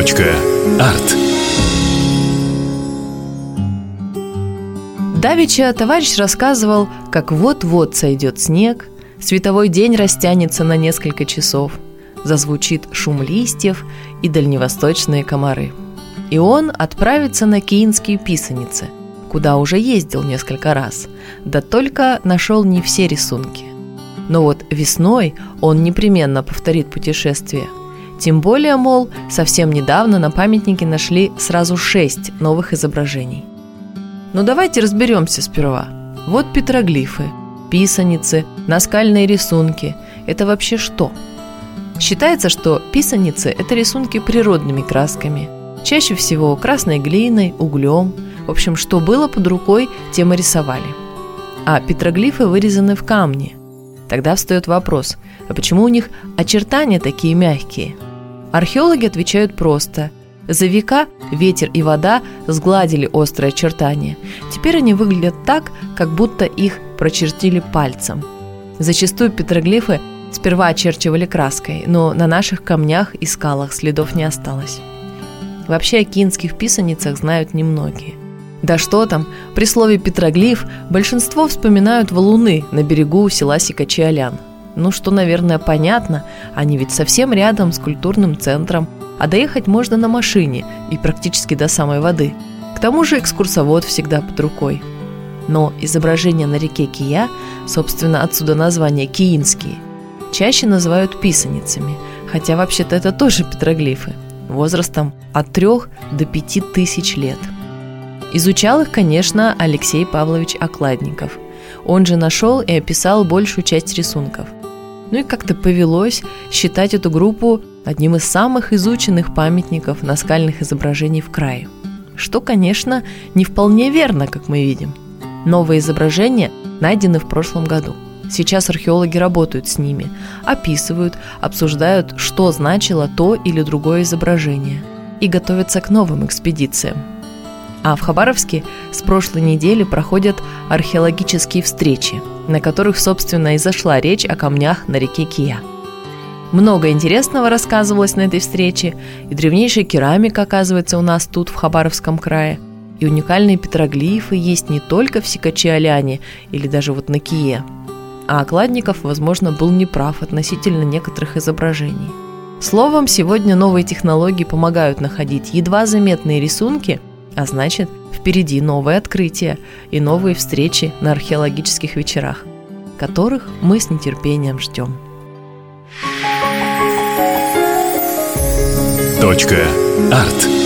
Арт. Давича товарищ рассказывал, как вот-вот сойдет снег, световой день растянется на несколько часов, зазвучит шум листьев и дальневосточные комары. И он отправится на Киинские писаницы, куда уже ездил несколько раз, да только нашел не все рисунки. Но вот весной он непременно повторит путешествие. Тем более, мол, совсем недавно на памятнике нашли сразу шесть новых изображений. Но давайте разберемся сперва. Вот петроглифы, писаницы, наскальные рисунки. Это вообще что? Считается, что писаницы – это рисунки природными красками. Чаще всего красной глиной, углем. В общем, что было под рукой, тем и рисовали. А петроглифы вырезаны в камне – Тогда встает вопрос, а почему у них очертания такие мягкие? Археологи отвечают просто. За века ветер и вода сгладили острые очертания. Теперь они выглядят так, как будто их прочертили пальцем. Зачастую петроглифы сперва очерчивали краской, но на наших камнях и скалах следов не осталось. Вообще о кинских писаницах знают немногие. Да что там, при слове «петроглиф» большинство вспоминают валуны на берегу села Сикачи-Алян. Ну, что, наверное, понятно, они ведь совсем рядом с культурным центром, а доехать можно на машине и практически до самой воды. К тому же экскурсовод всегда под рукой. Но изображения на реке Кия, собственно, отсюда название «киинские», чаще называют писаницами, хотя вообще-то это тоже петроглифы, возрастом от 3 до 5 тысяч лет – Изучал их, конечно, Алексей Павлович Окладников. Он же нашел и описал большую часть рисунков. Ну и как-то повелось считать эту группу одним из самых изученных памятников наскальных изображений в крае. Что, конечно, не вполне верно, как мы видим. Новые изображения найдены в прошлом году. Сейчас археологи работают с ними, описывают, обсуждают, что значило то или другое изображение, и готовятся к новым экспедициям. А в Хабаровске с прошлой недели проходят археологические встречи, на которых, собственно, и зашла речь о камнях на реке Кия. Много интересного рассказывалось на этой встрече, и древнейшая керамика, оказывается, у нас тут, в Хабаровском крае, и уникальные петроглифы есть не только в Сикаче-Аляне или даже вот на Кие. А Окладников, возможно, был неправ относительно некоторых изображений. Словом, сегодня новые технологии помогают находить едва заметные рисунки – а значит, впереди новые открытия и новые встречи на археологических вечерах, которых мы с нетерпением ждем. Точка. Арт.